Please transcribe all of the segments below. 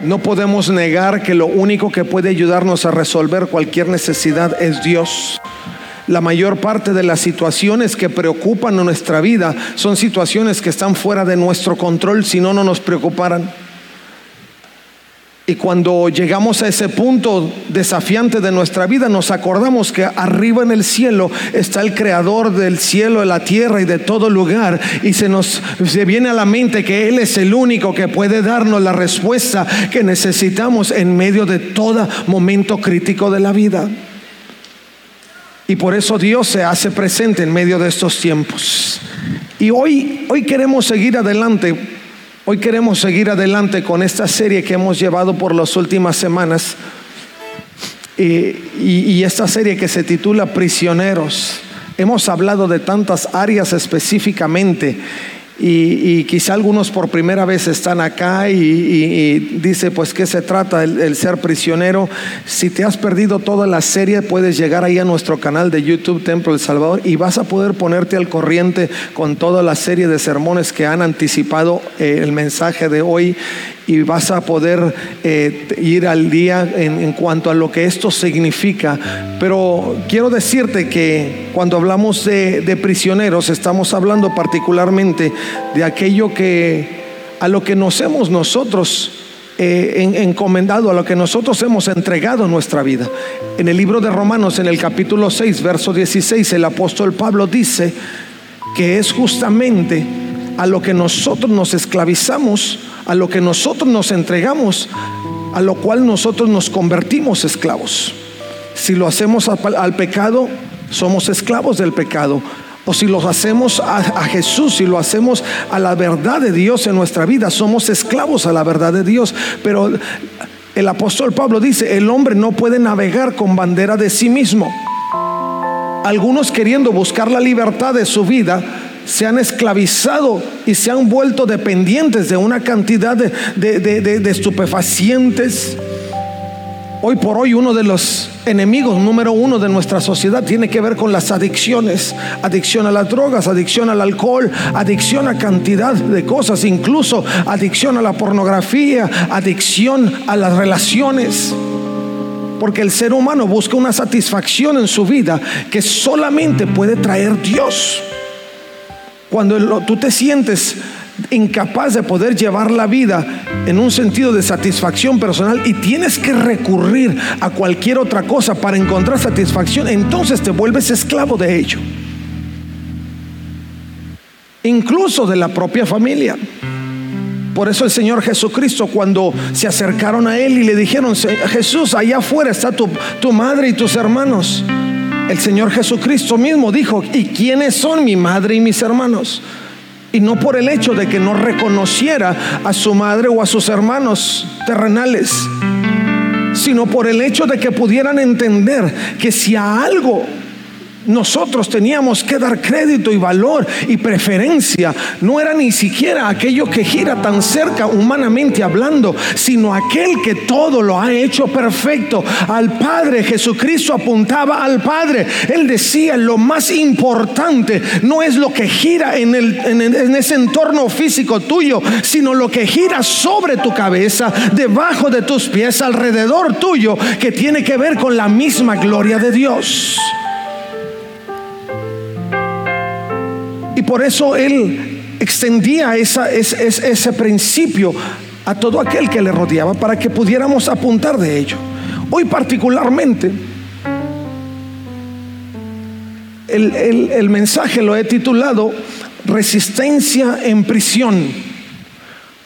No podemos negar que lo único que puede ayudarnos a resolver cualquier necesidad es Dios. La mayor parte de las situaciones que preocupan nuestra vida son situaciones que están fuera de nuestro control, si no, no nos preocuparan. Y cuando llegamos a ese punto desafiante de nuestra vida, nos acordamos que arriba en el cielo está el creador del cielo, de la tierra y de todo lugar. Y se nos se viene a la mente que Él es el único que puede darnos la respuesta que necesitamos en medio de todo momento crítico de la vida. Y por eso Dios se hace presente en medio de estos tiempos. Y hoy, hoy queremos seguir adelante Hoy queremos seguir adelante con esta serie que hemos llevado por las últimas semanas y, esta serie que se titula Prisioneros. Hemos hablado de tantas áreas específicamente y, quizá algunos por primera vez están acá y, dice, pues, ¿qué se trata el, ser prisionero? Si te has perdido toda la serie, puedes llegar ahí a nuestro canal de YouTube Templo El Salvador y vas a poder ponerte al corriente con toda la serie de sermones que han anticipado eh, el mensaje de hoy y vas a poder eh, ir al día en, cuanto a lo que esto significa. Pero quiero decirte que cuando hablamos de, prisioneros, estamos hablando particularmente de aquello que a lo que nos hemos nosotros eh, encomendado, a lo que nosotros hemos entregado nuestra vida. En el libro de Romanos, en el capítulo 6, verso 16, el apóstol Pablo dice que es justamente a lo que nosotros nos esclavizamos a lo que nosotros nos entregamos, a lo cual nosotros nos convertimos esclavos. Si lo hacemos al, pecado, somos esclavos del pecado. O si lo hacemos a, a, Jesús, si lo hacemos a la verdad de Dios en nuestra vida, somos esclavos a la verdad de Dios. Pero el apóstol Pablo dice, el hombre no puede navegar con bandera de sí mismo. Algunos queriendo buscar la libertad de su vida, se han esclavizado y se han vuelto dependientes de una cantidad de, estupefacientes. Hoy por hoy uno de los enemigos número uno de nuestra sociedad tiene que ver con las adicciones. Adicción a las drogas, adicción al alcohol, adicción a cantidad de cosas, incluso adicción a la pornografía, adicción a las relaciones. Porque el ser humano busca una satisfacción en su vida que solamente puede traer Dios. Cuando tú te sientes incapaz de poder llevar la vida en un sentido de satisfacción personal y tienes que recurrir a cualquier otra cosa para encontrar satisfacción, entonces te vuelves esclavo de ello. Incluso de la propia familia. Por eso el Señor Jesucristo, cuando se acercaron a Él y le dijeron, Jesús, allá afuera está tu, tu madre y tus hermanos. El Señor Jesucristo mismo dijo, ¿y quiénes son mi madre y mis hermanos? Y no por el hecho de que no reconociera a su madre o a sus hermanos terrenales, sino por el hecho de que pudieran entender que si a algo nosotros teníamos que dar crédito y valor y preferencia. No era ni siquiera aquello que gira tan cerca humanamente hablando, sino aquel que todo lo ha hecho perfecto. Al Padre Jesucristo apuntaba al Padre. Él decía, lo más importante no es lo que gira en, en ese entorno físico tuyo, sino lo que gira sobre tu cabeza, debajo de tus pies, alrededor tuyo, que tiene que ver con la misma gloria de Dios. Y por eso él extendía ese principio a todo aquel que le rodeaba para que pudiéramos apuntar de ello. Hoy particularmente, el, mensaje lo he titulado Resistencia en prisión.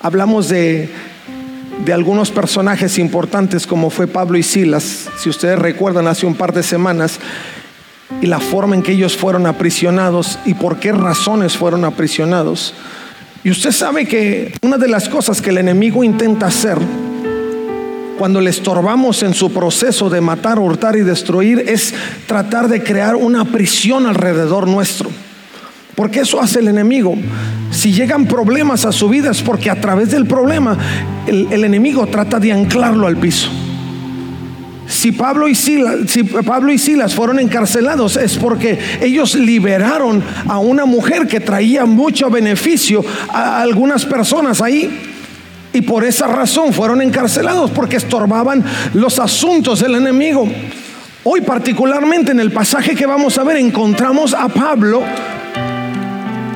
Hablamos de, de algunos personajes importantes como fue Pablo y Silas. Si ustedes recuerdan, hace un par de semanas y la forma en que ellos fueron aprisionados y por qué razones fueron aprisionados. Y usted sabe que una de las cosas que el enemigo intenta hacer cuando le estorbamos en su proceso de matar, hurtar y destruir, es tratar de crear una prisión alrededor nuestro. Porque eso hace el enemigo. Si llegan problemas a su vida es porque a través del problema el, enemigo trata de anclarlo al piso. Si Pablo, y Silas, fueron encarcelados es porque ellos liberaron a una mujer que traía mucho beneficio a algunas personas ahí. Y por esa razón fueron encarcelados porque estorbaban los asuntos del enemigo. Hoy particularmente en el pasaje que vamos a ver encontramos a Pablo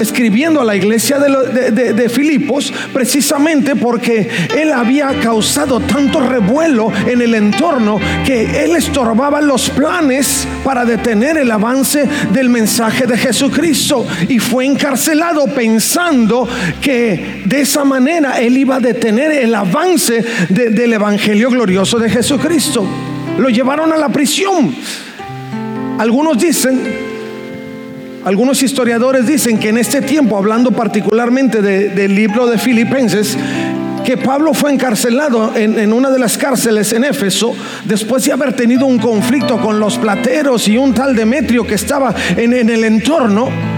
escribiendo a la iglesia de, Filipos precisamente porque él había causado tanto revuelo en el entorno que él estorbaba los planes para detener el avance del mensaje de Jesucristo y fue encarcelado pensando que de esa manera él iba a detener el avance del evangelio glorioso de Jesucristo. Lo llevaron a la prisión. Algunos dicen algunos historiadores dicen que en este tiempo, hablando particularmente del libro de Filipenses, que Pablo fue encarcelado en, una de las cárceles en Éfeso después de haber tenido un conflicto con los plateros y un tal Demetrio que estaba en el entorno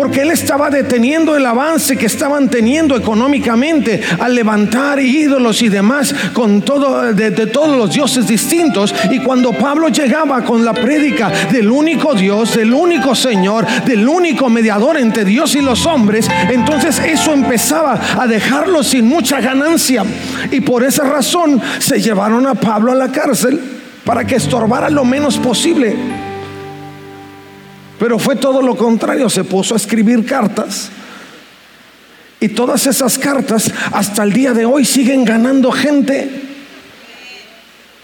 porque él estaba deteniendo el avance que estaban teniendo económicamente al levantar ídolos y demás con todo de, todos los dioses distintos. Y cuando Pablo llegaba con la prédica del único Dios, del único Señor, del único mediador entre Dios y los hombres, entonces eso empezaba a dejarlo sin mucha ganancia. Y por esa razón se llevaron a Pablo a la cárcel para que estorbara lo menos posible pero fue todo lo contrario, se puso a escribir cartas. Y todas esas cartas hasta el día de hoy siguen ganando gente.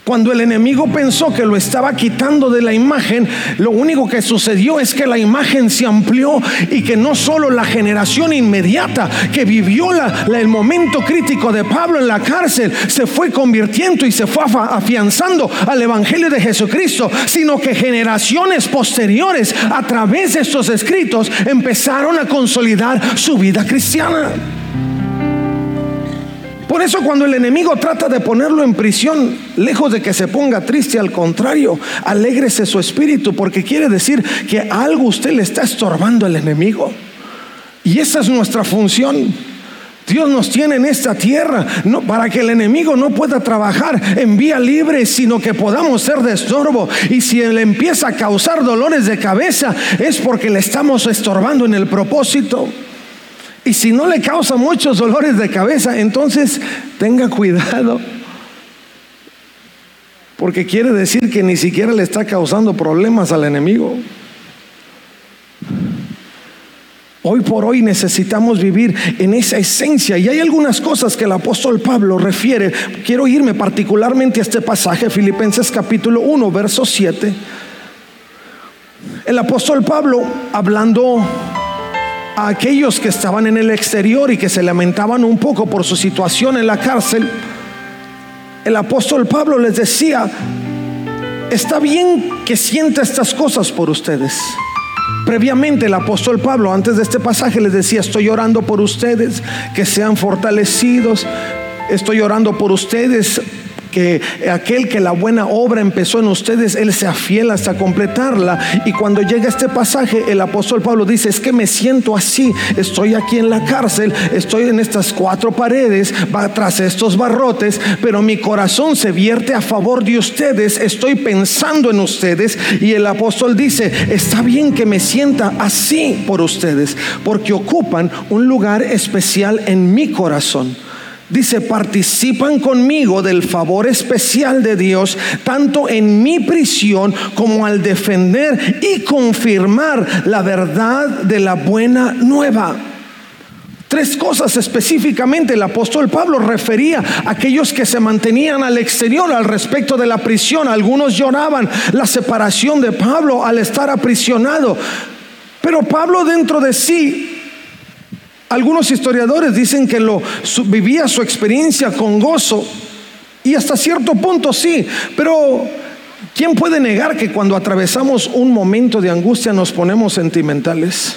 Cuando el enemigo pensó que lo estaba quitando de la imagen, lo único que sucedió es que la imagen se amplió y que no solo la generación inmediata que vivió el momento crítico de Pablo en la cárcel se fue convirtiendo y se fue afianzando al Evangelio de Jesucristo, sino que generaciones posteriores a través de estos escritos empezaron a consolidar su vida cristiana. Por eso cuando el enemigo trata de ponerlo en prisión, lejos de que se ponga triste, al contrario, alégrese su espíritu, porque quiere decir que algo usted le está estorbando al enemigo. Y esa es nuestra función. Dios nos tiene en esta tierra no, para que el enemigo no pueda trabajar en vía libre, sino que podamos ser de estorbo. Y si él empieza a causar dolores de cabeza, es porque le estamos estorbando en el propósito. Y si no le causa muchos dolores de cabeza, entonces tenga cuidado. Porque quiere decir que ni siquiera le está causando problemas al enemigo. Hoy por hoy necesitamos vivir en esa esencia y hay algunas cosas que el apóstol Pablo refiere. Quiero irme particularmente a este pasaje, Filipenses capítulo 1, verso 7. El apóstol Pablo, hablando a aquellos que estaban en el exterior y que se lamentaban un poco por su situación en la cárcel, el apóstol Pablo les decía, está bien que sienta estas cosas por ustedes. Previamente el apóstol Pablo, antes de este pasaje, les decía, estoy orando por ustedes, que sean fortalecidos, estoy orando por ustedes que aquel que la buena obra empezó en ustedes, Él se afiela hasta completarla. Y cuando llega este pasaje, el apóstol Pablo dice, es que me siento así, estoy aquí en la cárcel, estoy en estas cuatro paredes, va tras estos barrotes, pero mi corazón se vierte a favor de ustedes, estoy pensando en ustedes. Y el apóstol dice, está bien que me sienta así por ustedes, porque ocupan un lugar especial en mi corazón. Dice, participan conmigo del favor especial de Dios, tanto en mi prisión como al defender y confirmar la verdad de la buena nueva. Tres cosas específicamente el apóstol Pablo refería a aquellos que se mantenían al exterior al respecto de la prisión. Algunos lloraban la separación de Pablo al estar aprisionado. Pero Pablo dentro de sí algunos historiadores dicen que lo vivía su experiencia con gozo y hasta cierto punto sí, pero ¿quién puede negar que cuando atravesamos un momento de angustia nos ponemos sentimentales?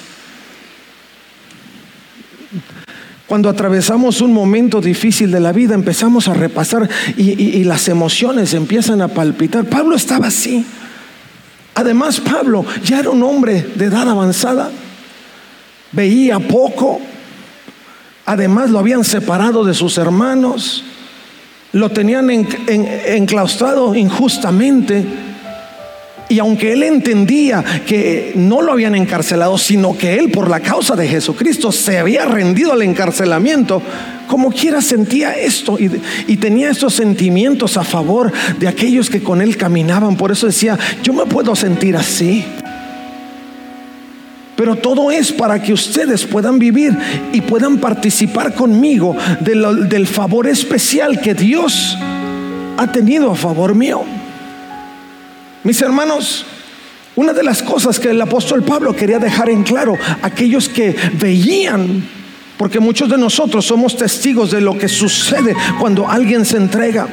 Cuando atravesamos un momento difícil de la vida, empezamos a repasar y, las emociones empiezan a palpitar. Pablo estaba así. Además, Pablo ya era un hombre de edad avanzada. Veía poco. Además, lo habían separado de sus hermanos. Lo tenían enclaustrado injustamente. Y aunque él entendía que no lo habían encarcelado, sino que él por la causa de Jesucristo se había rendido al encarcelamiento, como quiera sentía esto y, y, tenía estos sentimientos a favor de aquellos que con él caminaban. Por eso decía, yo me puedo sentir así. Pero todo es para que ustedes puedan vivir y puedan participar conmigo del favor especial que Dios ha tenido a favor mío. Mis hermanos, una de las cosas que el apóstol Pablo quería dejar en claro, aquellos que veían, porque muchos de nosotros somos testigos de lo que sucede cuando alguien se entrega.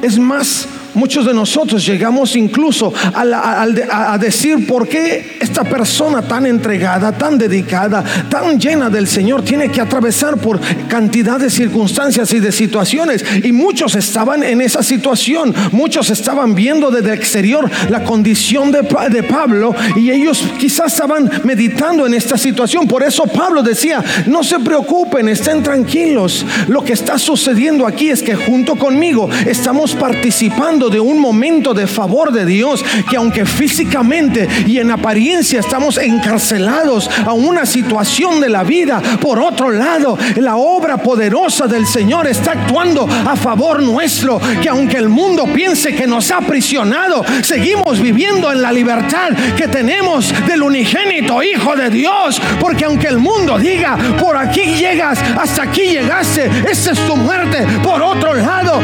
Es más, Muchos de nosotros llegamos incluso a, decir por qué esta persona tan entregada, tan dedicada, tan llena del Señor tiene que atravesar por cantidad de circunstancias y de situaciones. Y muchos estaban en esa situación, muchos estaban viendo desde el exterior la condición de, de Pablo y ellos quizás estaban meditando en esta situación. Por eso Pablo decía, no se preocupen, estén tranquilos. Lo que está sucediendo aquí es que junto conmigo estamos participando de un momento de favor de Dios que aunque físicamente y en apariencia estamos encarcelados a una situación de la vida, por otro lado, la obra poderosa del Señor está actuando a favor nuestro, que aunque el mundo piense que nos ha aprisionado, seguimos viviendo en la libertad que tenemos del unigénito Hijo de Dios, porque aunque el mundo diga, por aquí llegas, hasta aquí llegaste, esa es tu muerte, por otro lado,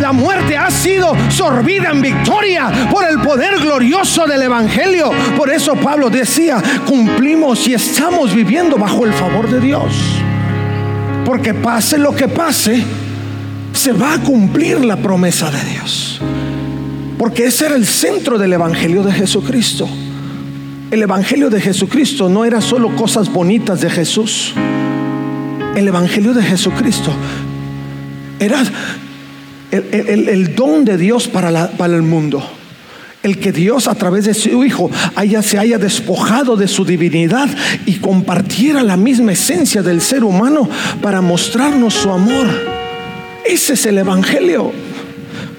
la muerte ha sido sorbida en victoria por el poder glorioso del Evangelio. Por eso Pablo decía, cumplimos y estamos viviendo bajo el favor de Dios. Porque pase lo que pase, se va a cumplir la promesa de Dios. Porque ese era el centro del Evangelio de Jesucristo. El Evangelio de Jesucristo no era solo cosas bonitas de Jesús. El Evangelio de Jesucristo era el, don de Dios para, para el mundo. El que Dios a través de su Hijo haya, se haya despojado de su divinidad y compartiera la misma esencia del ser humano para mostrarnos su amor. Ese es el Evangelio.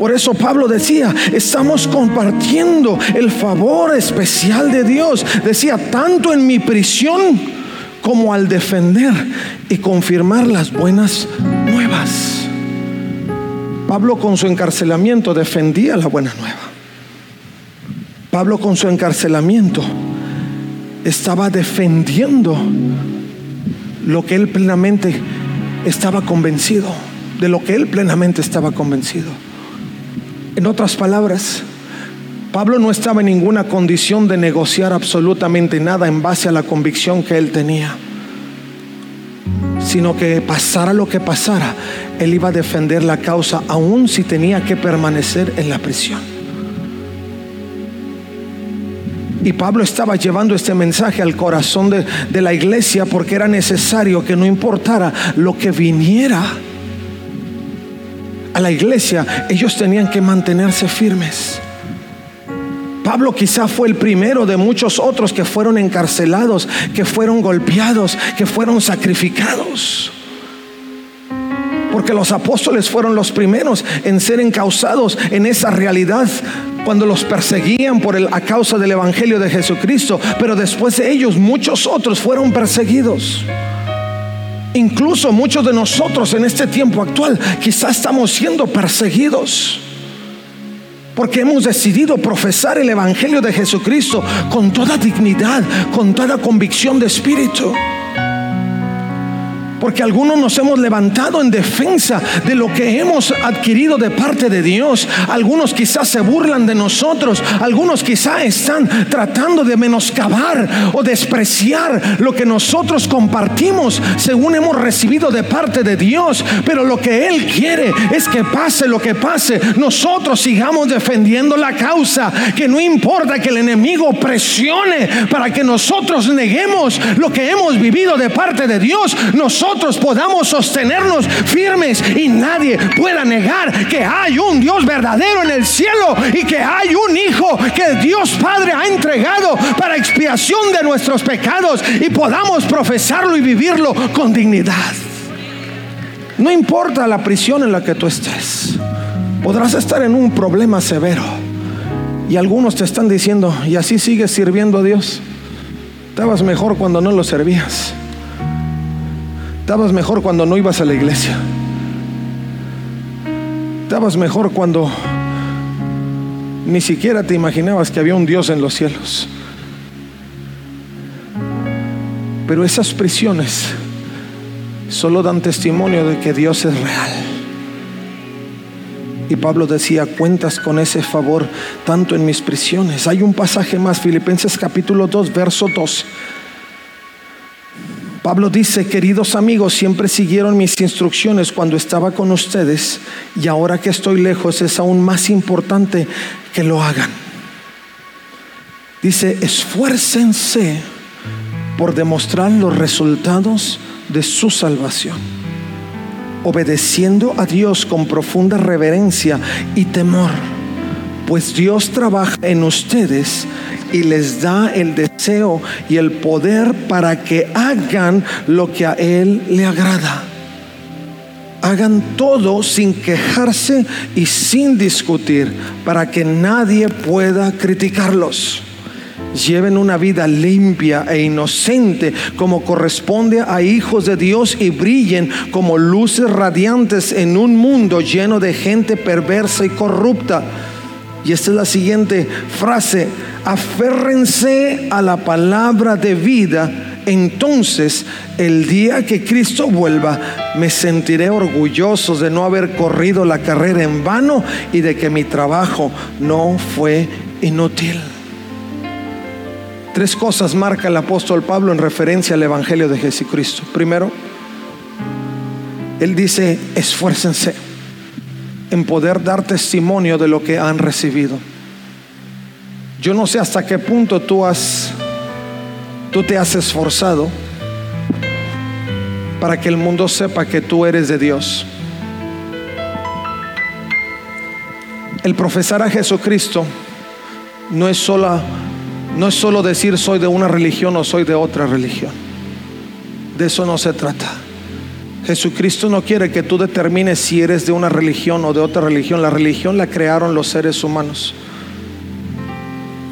Por eso Pablo decía, estamos compartiendo el favor especial de Dios. Decía, tanto en mi prisión como al defender y confirmar las buenas nuevas. Pablo con su encarcelamiento defendía la buena nueva. Pablo con su encarcelamiento estaba defendiendo lo que él plenamente estaba convencido, de lo que él plenamente estaba convencido. En otras palabras, Pablo no estaba en ninguna condición de negociar absolutamente nada en base a la convicción que él tenía sino que pasara lo que pasara, él iba a defender la causa aun si tenía que permanecer en la prisión. Y Pablo estaba llevando este mensaje al corazón de, de, la iglesia porque era necesario que no importara lo que viniera a la iglesia, ellos tenían que mantenerse firmes. Pablo quizá fue el primero de muchos otros que fueron encarcelados, que fueron golpeados, que fueron sacrificados. Porque los apóstoles fueron los primeros en ser encausados en esa realidad cuando los perseguían por el, a causa del Evangelio de Jesucristo. Pero después de ellos muchos otros fueron perseguidos. Incluso muchos de nosotros en este tiempo actual quizá estamos siendo perseguidos porque hemos decidido profesar el Evangelio de Jesucristo con toda dignidad, con toda convicción de espíritu. Porque algunos nos hemos levantado en defensa de lo que hemos adquirido de parte de Dios. Algunos quizás se burlan de nosotros. Algunos quizás están tratando de menoscabar o despreciar lo que nosotros compartimos según hemos recibido de parte de Dios. Pero lo que Él quiere es que pase lo que pase. Nosotros sigamos defendiendo la causa. Que no importa que el enemigo presione para que nosotros neguemos lo que hemos vivido de parte de Dios. Nosotros nosotros podamos sostenernos firmes y nadie pueda negar que hay un Dios verdadero en el cielo y que hay un Hijo que Dios Padre ha entregado para expiación de nuestros pecados y podamos profesarlo y vivirlo con dignidad. No importa la prisión en la que tú estés, podrás estar en un problema severo. Y algunos te están diciendo, y así sigues sirviendo a Dios. Estabas mejor cuando no lo servías. Estabas mejor cuando no ibas a la iglesia. Estabas mejor cuando ni siquiera te imaginabas que había un Dios en los cielos. Pero esas prisiones solo dan testimonio de que Dios es real. Y Pablo decía, cuentas con ese favor tanto en mis prisiones. Hay un pasaje más, Filipenses capítulo 2, verso 2. Pablo dice, queridos amigos, siempre siguieron mis instrucciones cuando estaba con ustedes y ahora que estoy lejos es aún más importante que lo hagan. Dice, esfuércense por demostrar los resultados de su salvación, obedeciendo a Dios con profunda reverencia y temor, pues Dios trabaja en ustedes y les da el deseo y el poder para que hagan lo que a Él le agrada. Hagan todo sin quejarse y sin discutir para que nadie pueda criticarlos lleven una vida limpia e inocente como corresponde a hijos de Dios y brillen como luces radiantes en un mundo lleno de gente perversa y corrupta. Y esta es la siguiente frase, aférrense a la palabra de vida entonces el día que Cristo vuelva, me sentiré orgulloso de no haber corrido la carrera en vano y de que mi trabajo no fue inútil. Tres cosas marca el apóstol Pablo en referencia al Evangelio de Jesucristo. Primero, él dice, esfuércense en poder dar testimonio de lo que han recibido. Yo no sé hasta qué punto tú has tú te has esforzado para que el mundo sepa que tú eres de Dios. El profesar a Jesucristo no es solo no es solo decir soy de una religión o soy de otra religión. De eso no se trata. Jesucristo no quiere que tú determines si eres de una religión o de otra religión. La religión la crearon los seres humanos.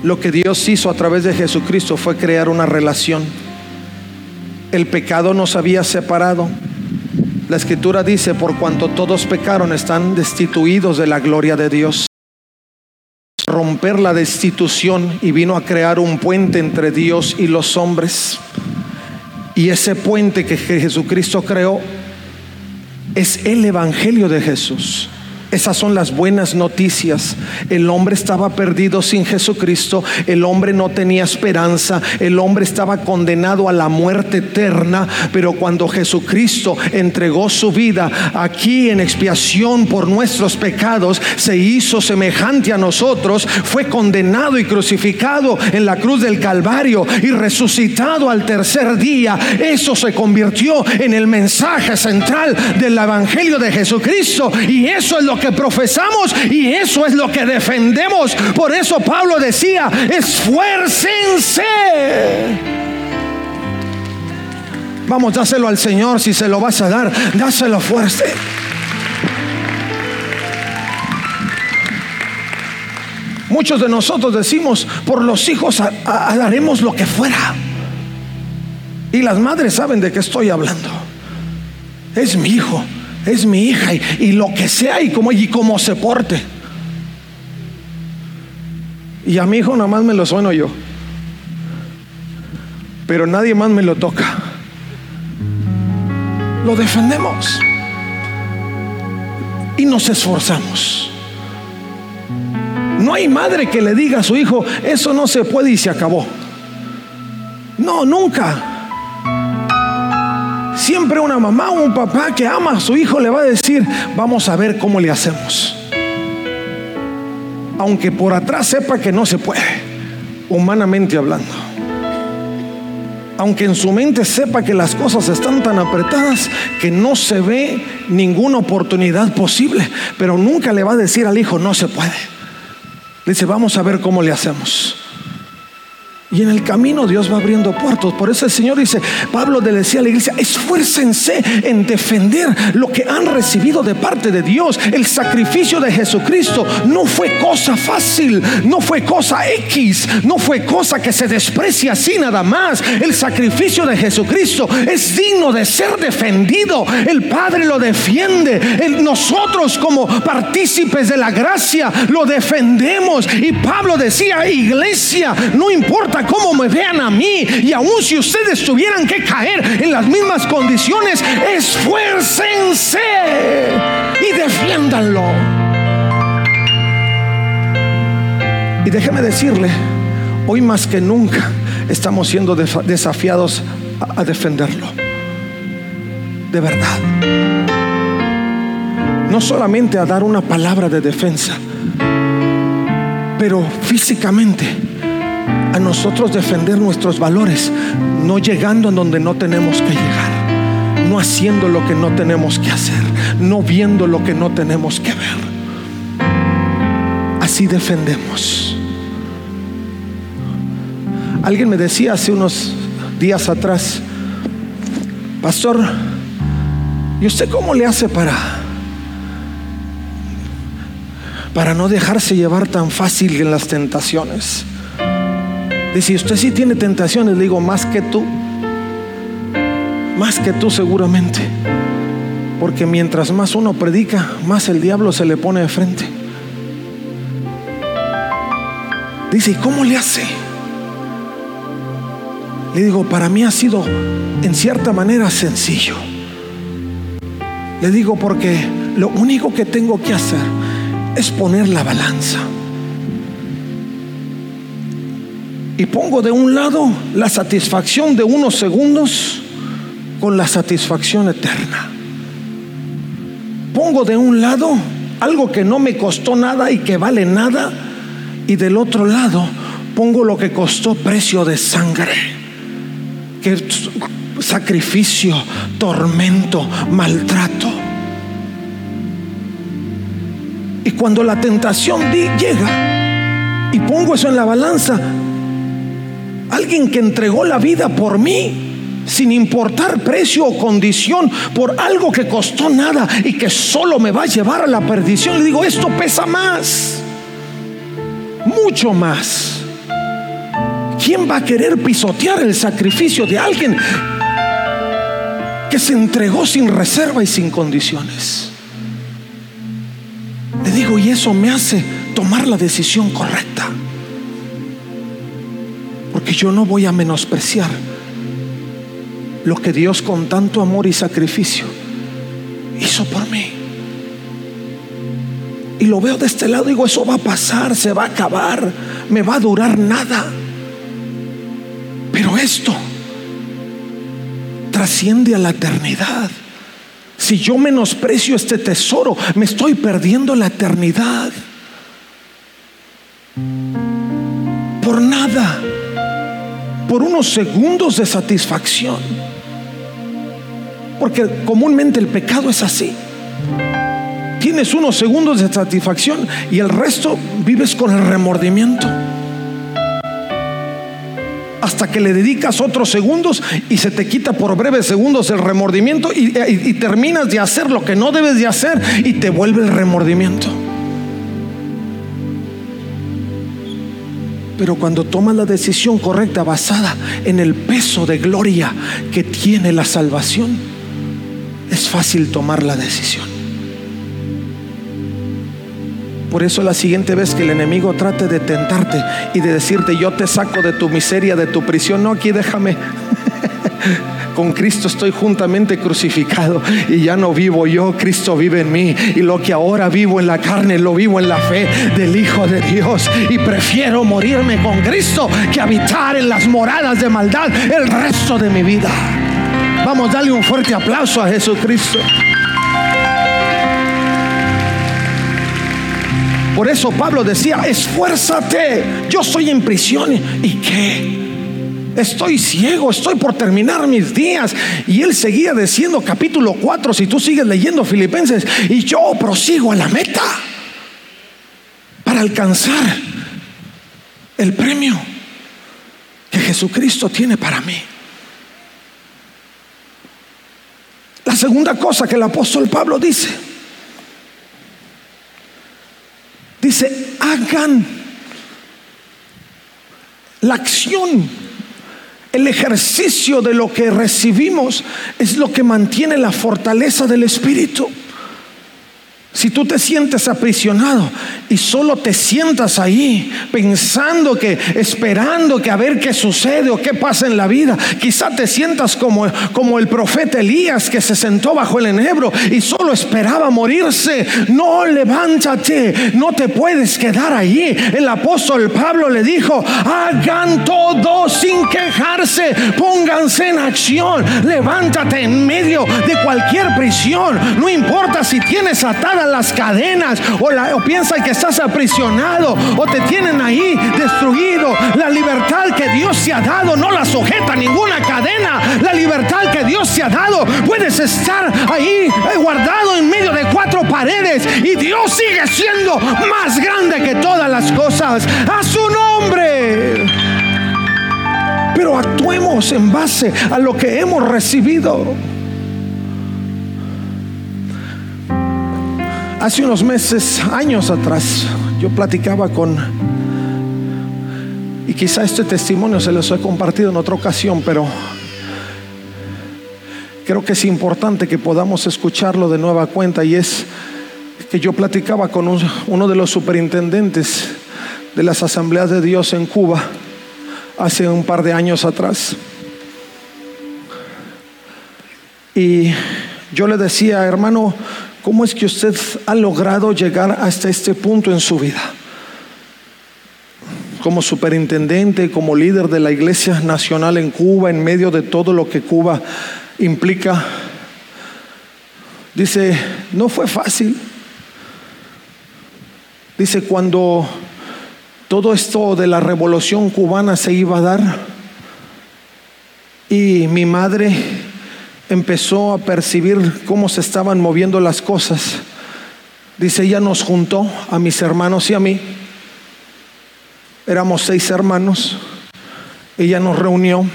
Lo que Dios hizo a través de Jesucristo fue crear una relación. El pecado nos había separado. La escritura dice, por cuanto todos pecaron, están destituidos de la gloria de Dios romper la destitución y vino a crear un puente entre Dios y los hombres. Y ese puente que Jesucristo creó es el Evangelio de Jesús. Esas son las buenas noticias. El hombre estaba perdido sin Jesucristo, el hombre no tenía esperanza, el hombre estaba condenado a la muerte eterna, pero cuando Jesucristo entregó su vida aquí en expiación por nuestros pecados, se hizo semejante a nosotros, fue condenado y crucificado en la cruz del Calvario y resucitado al tercer día. Eso se convirtió en el mensaje central del Evangelio de Jesucristo y eso es lo que profesamos y eso es lo que defendemos. Por eso Pablo decía, esfuércense. Vamos, dáselo al Señor si se lo vas a dar, dáselo fuerte. Muchos de nosotros decimos, por los hijos haremos lo que fuera. Y las madres saben de qué estoy hablando. Es mi hijo es mi hija y, lo que sea y como, y como se porte. Y a mi hijo nada más me lo sueno yo. Pero nadie más me lo toca. Lo defendemos. Y nos esforzamos. No hay madre que le diga a su hijo, eso no se puede y se acabó. No, nunca. Siempre una mamá o un papá que ama a su hijo le va a decir, vamos a ver cómo le hacemos. Aunque por atrás sepa que no se puede, humanamente hablando. aunque en su mente sepa que las cosas están tan apretadas que no se ve ninguna oportunidad posible, pero nunca le va a decir al hijo, no se puede. dice, vamos a ver cómo le hacemos. Y en el camino Dios va abriendo puertos. Por eso el Señor dice, Pablo le decía a la iglesia, esfuércense en defender lo que han recibido de parte de Dios. El sacrificio de Jesucristo no fue cosa fácil, no fue cosa X, no fue cosa que se desprecia así nada más. El sacrificio de Jesucristo es digno de ser defendido. El Padre lo defiende. nosotros como partícipes de la gracia lo defendemos. Y Pablo decía, iglesia, no importa cómo me vean a mí. Y aun si ustedes tuvieran que caer en las mismas condiciones, esfuércense y defiéndanlo. Y déjeme decirle, hoy más que nunca estamos siendo desafiados a defenderlo. De verdad. No solamente a dar una palabra de defensa, pero físicamente a nosotros defender nuestros valores, no llegando en donde no tenemos que llegar, no haciendo lo que no tenemos que hacer, no viendo lo que no tenemos que ver. Así defendemos. Alguien me decía hace unos días atrás, pastor, ¿y usted cómo le hace para para no dejarse llevar tan fácil en las tentaciones? Dice, usted sí tiene tentaciones, le digo, más que tú. Más que tú seguramente. Porque mientras más uno predica, más el diablo se le pone de frente. Dice, ¿y cómo le hace? Le digo, para mí ha sido en cierta manera sencillo. Le digo porque lo único que tengo que hacer es poner la balanza. Y pongo de un lado la satisfacción de unos segundos con la satisfacción eterna. Pongo de un lado algo que no me costó nada y que vale nada y del otro lado pongo lo que costó precio de sangre, que sacrificio, tormento, maltrato. Y cuando la tentación llega y pongo eso en la balanza, Alguien que entregó la vida por mí sin importar precio o condición, por algo que costó nada y que solo me va a llevar a la perdición. Le digo, esto pesa más, mucho más. ¿Quién va a querer pisotear el sacrificio de alguien que se entregó sin reserva y sin condiciones? Le digo, y eso me hace tomar la decisión correcta yo no voy a menospreciar lo que Dios con tanto amor y sacrificio hizo por mí. Y lo veo de este lado, digo, eso va a pasar, se va a acabar, me va a durar nada. Pero esto trasciende a la eternidad. Si yo menosprecio este tesoro, me estoy perdiendo la eternidad. Por unos segundos de satisfacción. Porque comúnmente el pecado es así. Tienes unos segundos de satisfacción y el resto vives con el remordimiento. Hasta que le dedicas otros segundos y se te quita por breves segundos el remordimiento y, y terminas de hacer lo que no debes de hacer y te vuelve el remordimiento. Pero cuando tomas la decisión correcta basada en el peso de gloria que tiene la salvación, es fácil tomar la decisión. Por eso la siguiente vez que el enemigo trate de tentarte y de decirte, yo te saco de tu miseria, de tu prisión, no, aquí déjame. Con Cristo estoy juntamente crucificado y ya no vivo yo, Cristo vive en mí. Y lo que ahora vivo en la carne, lo vivo en la fe del Hijo de Dios. Y prefiero morirme con Cristo que habitar en las moradas de maldad el resto de mi vida. Vamos a darle un fuerte aplauso a Jesucristo. Por eso Pablo decía, esfuérzate, yo estoy en prisión. ¿Y qué? Estoy ciego, estoy por terminar mis días. Y él seguía diciendo capítulo 4, si tú sigues leyendo Filipenses, y yo prosigo a la meta para alcanzar el premio que Jesucristo tiene para mí. La segunda cosa que el apóstol Pablo dice, dice, hagan la acción, el ejercicio de lo que recibimos es lo que mantiene la fortaleza del Espíritu. Si tú te sientes aprisionado y solo te sientas ahí pensando que, esperando que a ver qué sucede o qué pasa en la vida, quizá te sientas como, como el profeta Elías que se sentó bajo el enebro y solo esperaba morirse. No, levántate, no te puedes quedar ahí. El apóstol Pablo le dijo, hagan todo sin quejarse, pónganse en acción, levántate en medio de cualquier prisión, no importa si tienes las cadenas o, la, o piensan que estás aprisionado o te tienen ahí destruido. La libertad que Dios te ha dado no la sujeta ninguna cadena. La libertad que Dios te ha dado puedes estar ahí eh, guardado en medio de cuatro paredes y Dios sigue siendo más grande que todas las cosas. A su nombre. Pero actuemos en base a lo que hemos recibido. Hace unos meses, años atrás, yo platicaba con, y quizá este testimonio se los he compartido en otra ocasión, pero creo que es importante que podamos escucharlo de nueva cuenta y es que yo platicaba con uno de los superintendentes de las asambleas de Dios en Cuba hace un par de años atrás. Y yo le decía, hermano, ¿Cómo es que usted ha logrado llegar hasta este punto en su vida? Como superintendente, como líder de la Iglesia Nacional en Cuba, en medio de todo lo que Cuba implica. Dice, no fue fácil. Dice, cuando todo esto de la revolución cubana se iba a dar y mi madre empezó a percibir cómo se estaban moviendo las cosas, dice, ella nos juntó a mis hermanos y a mí. Éramos seis hermanos. Ella nos reunió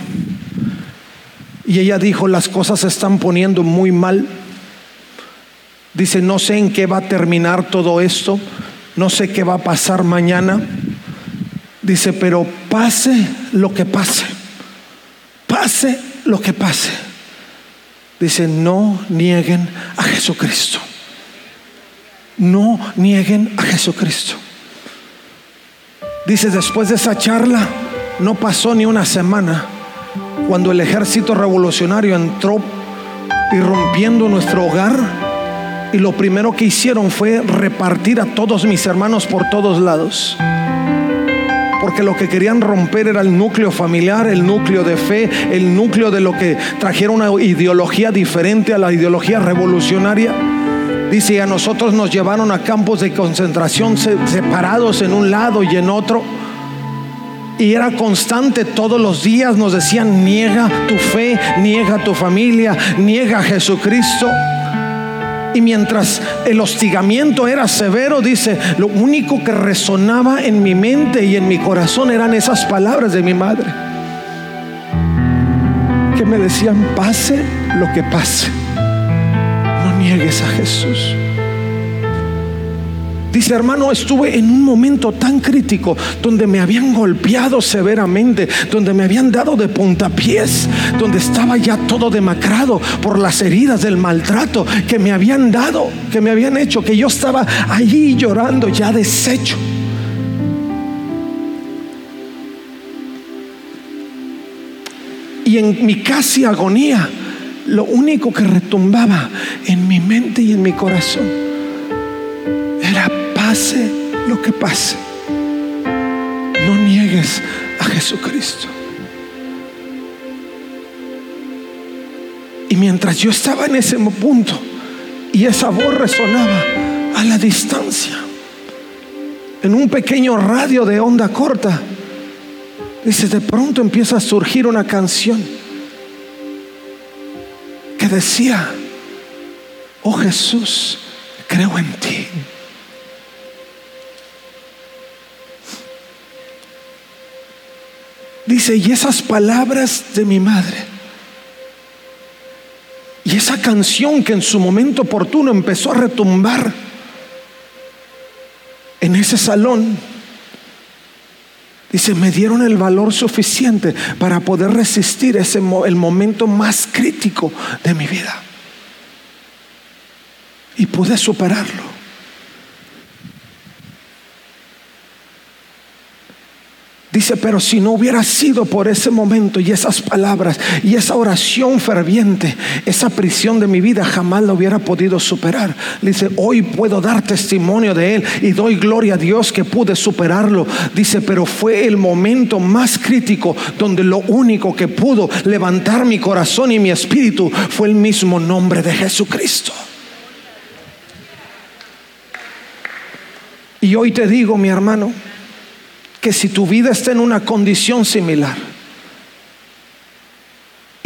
y ella dijo, las cosas se están poniendo muy mal. Dice, no sé en qué va a terminar todo esto, no sé qué va a pasar mañana. Dice, pero pase lo que pase, pase lo que pase Dice, no nieguen a Jesucristo. No nieguen a Jesucristo. Dice, después de esa charla, no pasó ni una semana cuando el ejército revolucionario entró irrumpiendo nuestro hogar y lo primero que hicieron fue repartir a todos mis hermanos por todos lados porque lo que querían romper era el núcleo familiar, el núcleo de fe, el núcleo de lo que trajera una ideología diferente a la ideología revolucionaria. Dice, a nosotros nos llevaron a campos de concentración separados en un lado y en otro. Y era constante todos los días, nos decían, niega tu fe, niega tu familia, niega a Jesucristo. Y mientras el hostigamiento era severo, dice, lo único que resonaba en mi mente y en mi corazón eran esas palabras de mi madre. Que me decían, pase lo que pase, no niegues a Jesús. Dice, hermano, estuve en un momento tan crítico donde me habían golpeado severamente, donde me habían dado de puntapiés, donde estaba ya todo demacrado por las heridas del maltrato que me habían dado, que me habían hecho, que yo estaba allí llorando ya deshecho. Y en mi casi agonía, lo único que retumbaba en mi mente y en mi corazón pase lo que pase, no niegues a Jesucristo. Y mientras yo estaba en ese punto y esa voz resonaba a la distancia, en un pequeño radio de onda corta, Dice, de pronto empieza a surgir una canción que decía, oh Jesús, creo en ti. Dice, y esas palabras de mi madre, y esa canción que en su momento oportuno empezó a retumbar en ese salón, dice, me dieron el valor suficiente para poder resistir ese el momento más crítico de mi vida. Y pude superarlo. Dice, pero si no hubiera sido por ese momento y esas palabras y esa oración ferviente, esa prisión de mi vida jamás la hubiera podido superar. Dice, hoy puedo dar testimonio de él y doy gloria a Dios que pude superarlo. Dice, pero fue el momento más crítico donde lo único que pudo levantar mi corazón y mi espíritu fue el mismo nombre de Jesucristo. Y hoy te digo, mi hermano, que si tu vida está en una condición similar,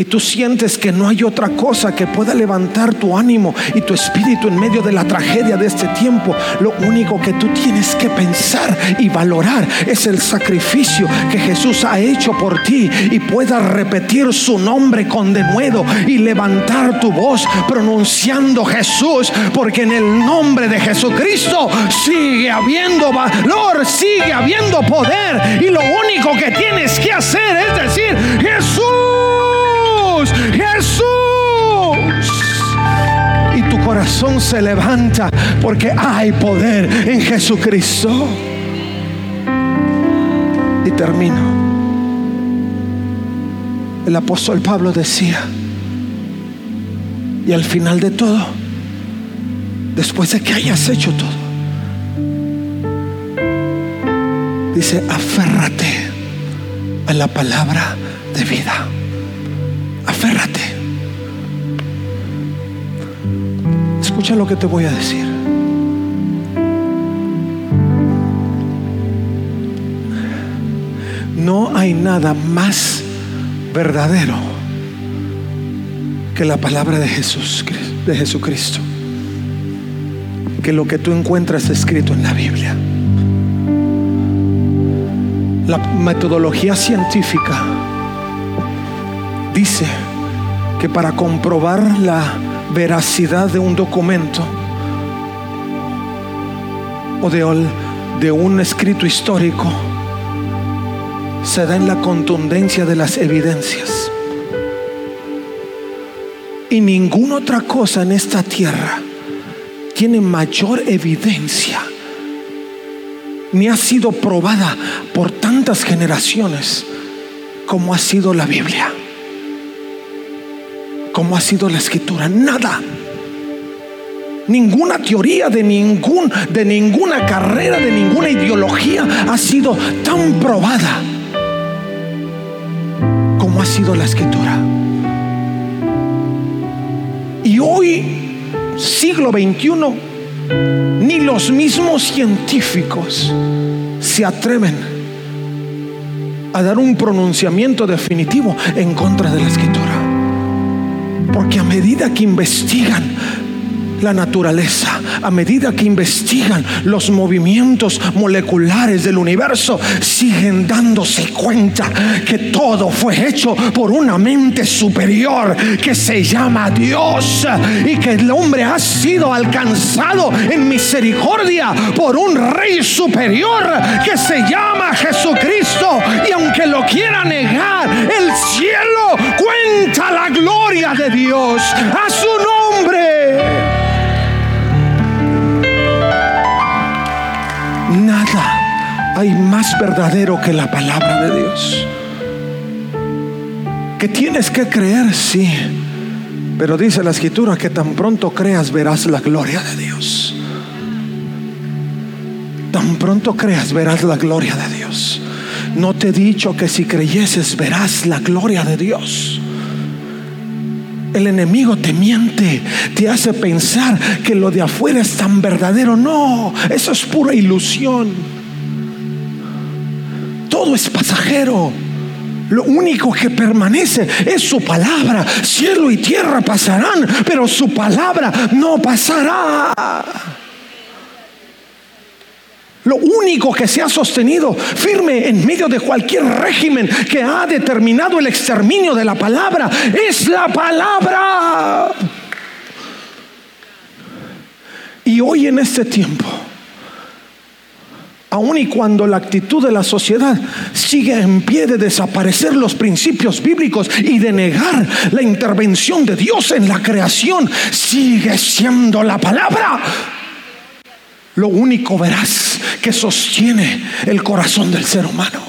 y tú sientes que no hay otra cosa que pueda levantar tu ánimo y tu espíritu en medio de la tragedia de este tiempo, lo único que tú tienes que pensar y valorar es el sacrificio que Jesús ha hecho por ti y puedas repetir su nombre con denuedo y levantar tu voz pronunciando Jesús, porque en el nombre de Jesucristo sigue habiendo valor, sigue habiendo poder y lo único que tienes que hacer es decir, Jesús Jesús. Y tu corazón se levanta porque hay poder en Jesucristo. Y termino. El apóstol Pablo decía, y al final de todo, después de que hayas hecho todo, dice, aférrate a la palabra de vida aférrate. Escucha lo que te voy a decir. No hay nada más verdadero que la palabra de Jesús, de Jesucristo, que lo que tú encuentras escrito en la Biblia. La metodología científica dice que para comprobar la veracidad de un documento o de, un escrito histórico se da en la contundencia de las evidencias. Y ninguna otra cosa en esta tierra tiene mayor evidencia, ni ha sido probada por tantas generaciones como ha sido la Biblia cómo ha sido la escritura. Nada. Ninguna teoría de ningún de ninguna carrera, de ninguna ideología ha sido tan probada como ha sido la escritura. Y hoy, siglo XXI, ni los mismos científicos se atreven a dar un pronunciamiento definitivo en contra de la escritura. Porque a medida que investigan la naturaleza, a medida que investigan los movimientos moleculares del universo, siguen dándose cuenta que todo fue hecho por una mente superior que se llama Dios y que el hombre ha sido alcanzado en misericordia por un rey superior que se llama Jesucristo. Y aunque lo quiera negar, el cielo cuenta la gloria de Dios a su nombre. Nada hay más verdadero que la palabra de Dios. Que tienes que creer, sí. Pero dice la escritura que tan pronto creas verás la gloria de Dios. Tan pronto creas verás la gloria de Dios. No te he dicho que si creyeses verás la gloria de Dios. El enemigo te miente, te hace pensar que lo de afuera es tan verdadero. No, eso es pura ilusión. Todo es pasajero. Lo único que permanece es su palabra. Cielo y tierra pasarán, pero su palabra no pasará. Lo único que se ha sostenido firme en medio de cualquier régimen que ha determinado el exterminio de la palabra es la palabra. Y hoy en este tiempo, aun y cuando la actitud de la sociedad sigue en pie de desaparecer los principios bíblicos y de negar la intervención de Dios en la creación, sigue siendo la palabra. Lo único verás que sostiene el corazón del ser humano.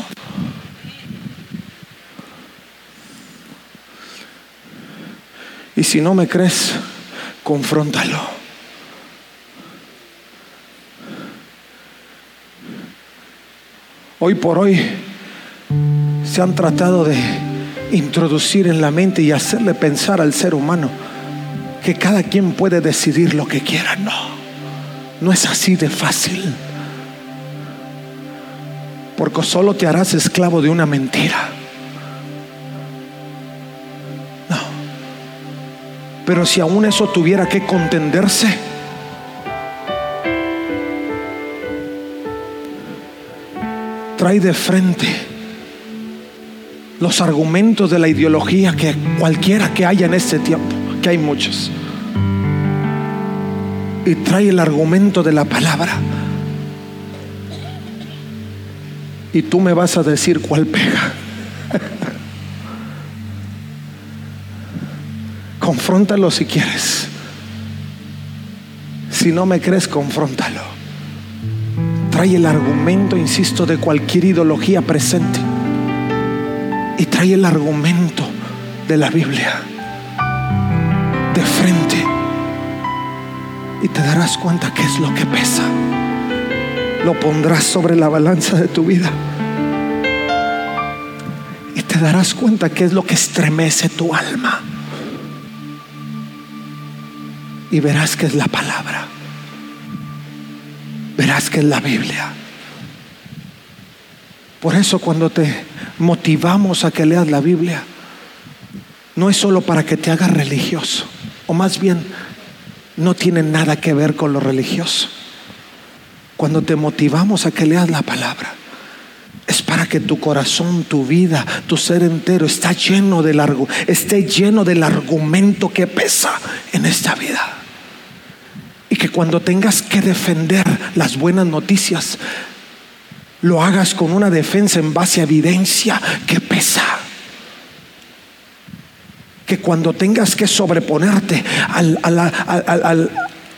Y si no me crees, confróntalo. Hoy por hoy se han tratado de introducir en la mente y hacerle pensar al ser humano que cada quien puede decidir lo que quiera. No, no es así de fácil. Porque solo te harás esclavo de una mentira. No. Pero si aún eso tuviera que contenderse, trae de frente los argumentos de la ideología que cualquiera que haya en este tiempo, que hay muchos, trae el argumento de la palabra. Y tú me vas a decir cuál pega. Confróntalo si quieres. Si no me crees, confróntalo trae el argumento, insisto, de cualquier ideología presente. Y trae el argumento de la Biblia de frente. Y te darás cuenta qué es lo que pesa. Lo pondrás sobre la balanza de tu vida. Y te darás cuenta qué es lo que estremece tu alma. Y verás que es la palabra verás que es la Biblia. Por eso cuando te motivamos a que leas la Biblia, no es solo para que te hagas religioso, o más bien no tiene nada que ver con lo religioso. Cuando te motivamos a que leas la palabra, es para que tu corazón, tu vida, tu ser entero está lleno del, esté lleno del argumento que pesa en esta vida que cuando tengas que defender las buenas noticias, lo hagas con una defensa en base a evidencia que pesa. Que cuando tengas que sobreponerte al,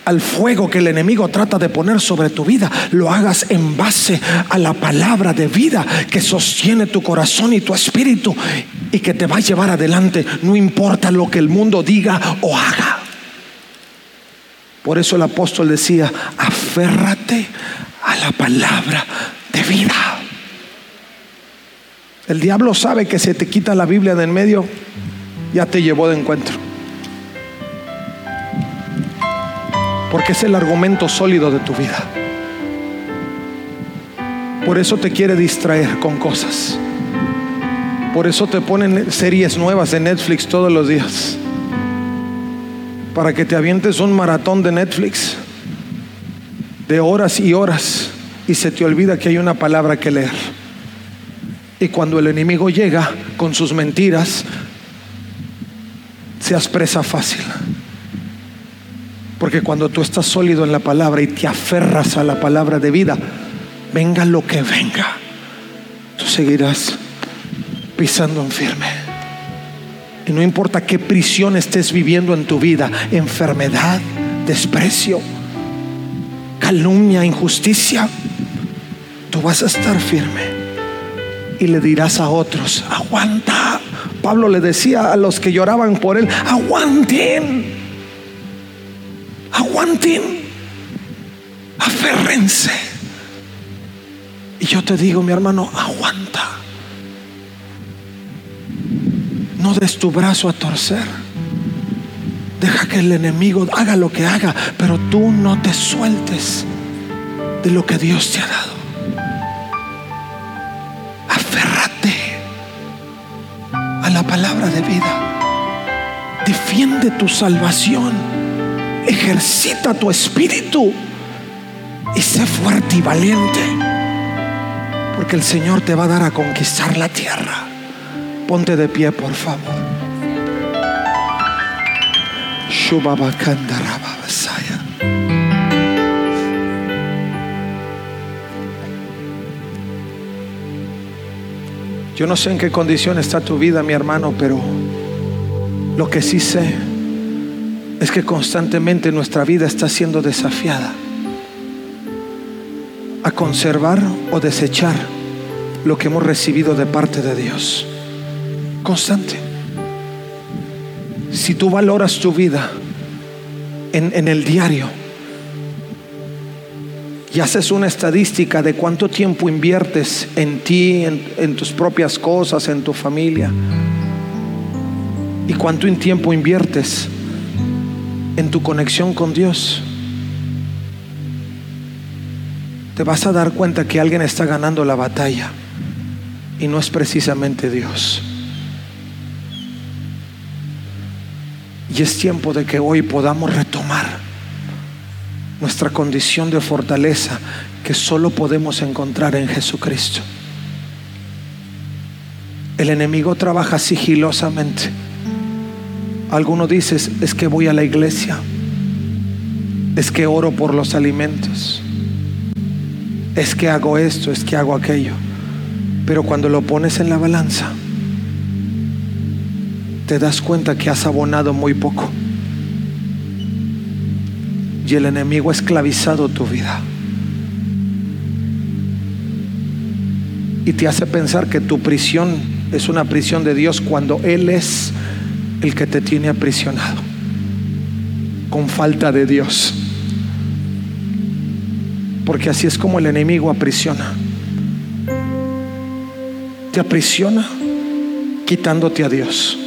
al, fuego que el enemigo trata de poner sobre tu vida, lo hagas en base a la palabra de vida que sostiene tu corazón y tu espíritu y que te va a llevar adelante, no importa lo que el mundo diga o haga. Por eso el apóstol decía, aférrate a la palabra de vida. El diablo sabe que se te quita la Biblia de en medio, ya te llevó de encuentro. Porque es el argumento sólido de tu vida. Por eso te quiere distraer con cosas. Por eso te ponen series nuevas en Netflix todos los días para que te avientes un maratón de Netflix de horas y horas y se te olvida que hay una palabra que leer. Y cuando el enemigo llega con sus mentiras, se expresa fácil. Porque cuando tú estás sólido en la palabra y te aferras a la palabra de vida, venga lo que venga, tú seguirás pisando en firme. Y no importa qué prisión estés viviendo en tu vida, enfermedad, desprecio, calumnia, injusticia, tú vas a estar firme. Y le dirás a otros, aguanta. Pablo le decía a los que lloraban por él, aguanten, aguanten, aférrense. Y yo te digo, mi hermano, aguanta. No des tu brazo a torcer. Deja que el enemigo haga lo que haga, pero tú no te sueltes de lo que Dios te ha dado. Palabra de vida. Defiende tu salvación. Ejercita tu espíritu. Y sé fuerte y valiente. Porque el Señor te va a dar a conquistar la tierra. Ponte de pie, por favor. Yo no sé en qué condición está tu vida, mi hermano, pero lo que sí sé es que constantemente nuestra vida está siendo desafiada a conservar o desechar lo que hemos recibido de parte de Dios. Constante. Si tú valoras tu vida en, el diario y haces una estadística de cuánto tiempo inviertes en ti, en, tus propias cosas, en tu familia, y cuánto tiempo inviertes en tu conexión con Dios, te vas a dar cuenta que alguien está ganando la batalla y no es precisamente Dios. Y es tiempo de que hoy podamos retomar nuestra condición de fortaleza que solo podemos encontrar en Jesucristo. El enemigo trabaja sigilosamente. Alguno dice, es que voy a la iglesia, es que oro por los alimentos, es que hago esto, es que hago aquello. Pero cuando lo pones en la balanza, te das cuenta que has abonado muy poco. Y el enemigo ha esclavizado tu vida. Y te hace pensar que tu prisión es una prisión de Dios cuando Él es el que te tiene aprisionado. Con falta de Dios. Porque así es como el enemigo aprisiona. Te aprisiona quitándote a Dios.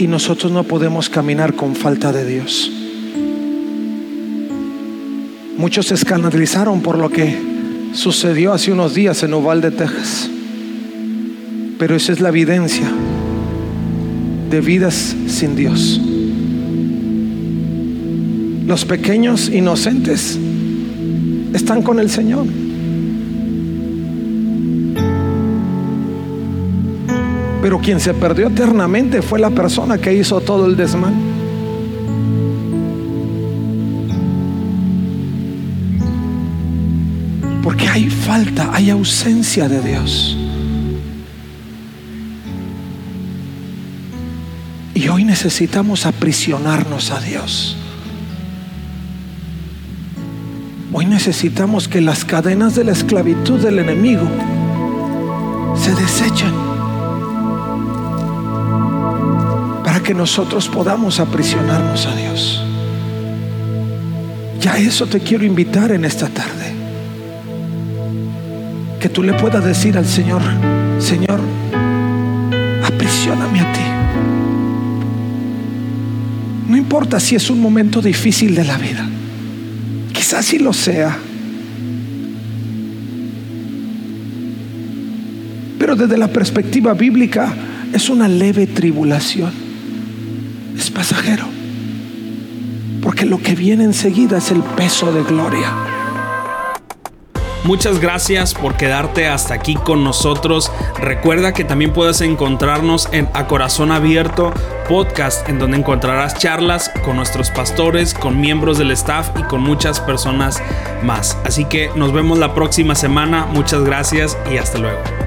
Y nosotros no podemos caminar con falta de Dios. Muchos se escandalizaron por lo que sucedió hace unos días en Uvalde, Texas. Pero esa es la evidencia de vidas sin Dios. Los pequeños inocentes están con el Señor. Pero quien se perdió eternamente fue la persona que hizo todo el desmán. Porque hay falta, hay ausencia de Dios. Y hoy necesitamos aprisionarnos a Dios. Hoy necesitamos que las cadenas de la esclavitud del enemigo se desechen. Que nosotros podamos aprisionarnos a Dios. Ya eso te quiero invitar en esta tarde. Que tú le puedas decir al Señor, Señor, aprisioname a ti. No importa si es un momento difícil de la vida. Quizás si lo sea. Pero desde la perspectiva bíblica es una leve tribulación es pasajero. Porque lo que viene enseguida es el peso de gloria. Muchas gracias por quedarte hasta aquí con nosotros. Recuerda que también puedes encontrarnos en A Corazón Abierto podcast, en donde encontrarás charlas con nuestros pastores, con miembros del staff y con muchas personas más. Así que nos vemos la próxima semana. Muchas gracias y hasta luego.